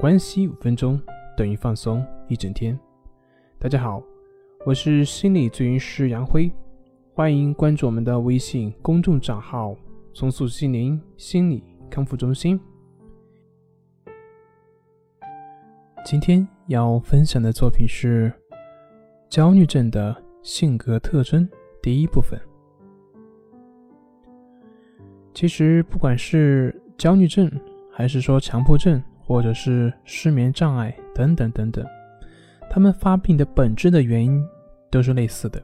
关系五分钟等于放松一整天。大家好，我是心理咨询师杨辉，欢迎关注我们的微信公众账号“重塑心灵心理康复中心”。今天要分享的作品是焦虑症的性格特征第一部分。其实，不管是焦虑症，还是说强迫症，或者是失眠障碍等等等等，他们发病的本质的原因都是类似的。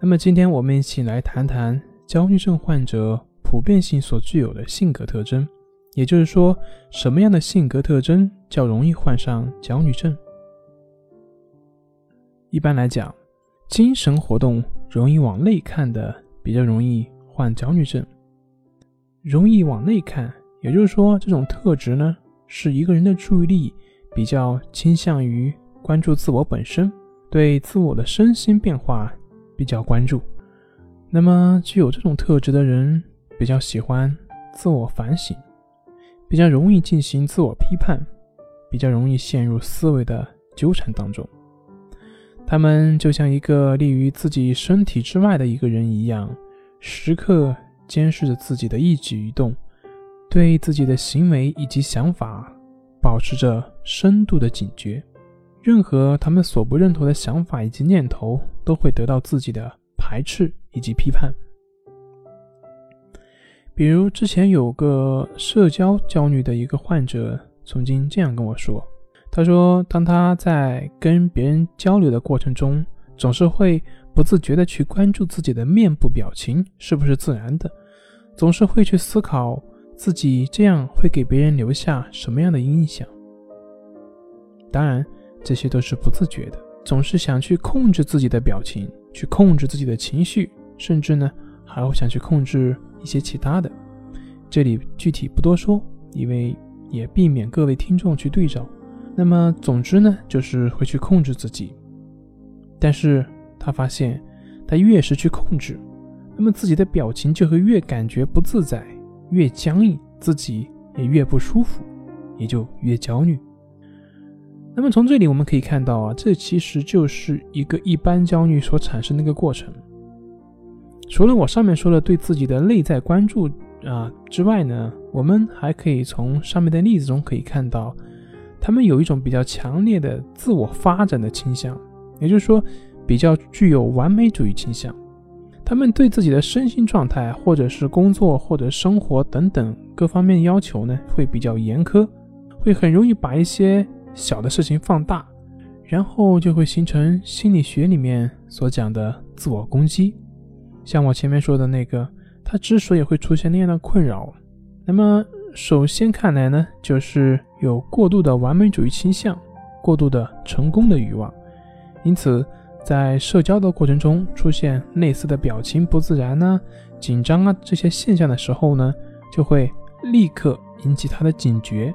那么，今天我们一起来谈谈焦虑症患者普遍性所具有的性格特征，也就是说，什么样的性格特征较容易患上焦虑症？一般来讲，精神活动容易往内看的，比较容易患焦虑症。容易往内看，也就是说，这种特质呢，是一个人的注意力比较倾向于关注自我本身，对自我的身心变化比较关注。那么，具有这种特质的人比较喜欢自我反省，比较容易进行自我批判，比较容易陷入思维的纠缠当中。他们就像一个立于自己身体之外的一个人一样，时刻。监视着自己的一举一动，对自己的行为以及想法保持着深度的警觉。任何他们所不认同的想法以及念头，都会得到自己的排斥以及批判。比如，之前有个社交焦虑的一个患者，曾经这样跟我说：“他说，当他在跟别人交流的过程中，总是会。”不自觉地去关注自己的面部表情是不是自然的，总是会去思考自己这样会给别人留下什么样的印象。当然，这些都是不自觉的，总是想去控制自己的表情，去控制自己的情绪，甚至呢还会想去控制一些其他的。这里具体不多说，因为也避免各位听众去对照。那么，总之呢，就是会去控制自己，但是。他发现，他越是去控制，那么自己的表情就会越感觉不自在，越僵硬，自己也越不舒服，也就越焦虑。那么从这里我们可以看到啊，这其实就是一个一般焦虑所产生的一个过程。除了我上面说的对自己的内在关注啊之外呢，我们还可以从上面的例子中可以看到，他们有一种比较强烈的自我发展的倾向，也就是说。比较具有完美主义倾向，他们对自己的身心状态，或者是工作或者生活等等各方面要求呢，会比较严苛，会很容易把一些小的事情放大，然后就会形成心理学里面所讲的自我攻击。像我前面说的那个，他之所以会出现那样的困扰，那么首先看来呢，就是有过度的完美主义倾向，过度的成功的欲望，因此。在社交的过程中出现类似的表情不自然呢、紧张啊这些现象的时候呢，就会立刻引起他的警觉，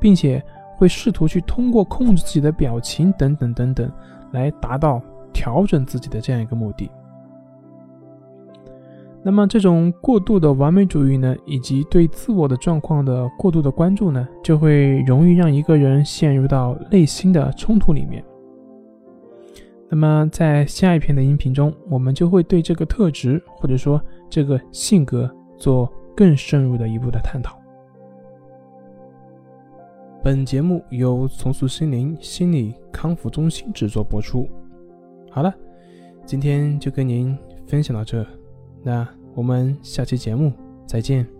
并且会试图去通过控制自己的表情等等等等，来达到调整自己的这样一个目的。那么这种过度的完美主义呢，以及对自我的状况的过度的关注呢，就会容易让一个人陷入到内心的冲突里面。那么，在下一篇的音频中，我们就会对这个特质或者说这个性格做更深入的一步的探讨。本节目由重塑心灵心理康复中心制作播出。好了，今天就跟您分享到这，那我们下期节目再见。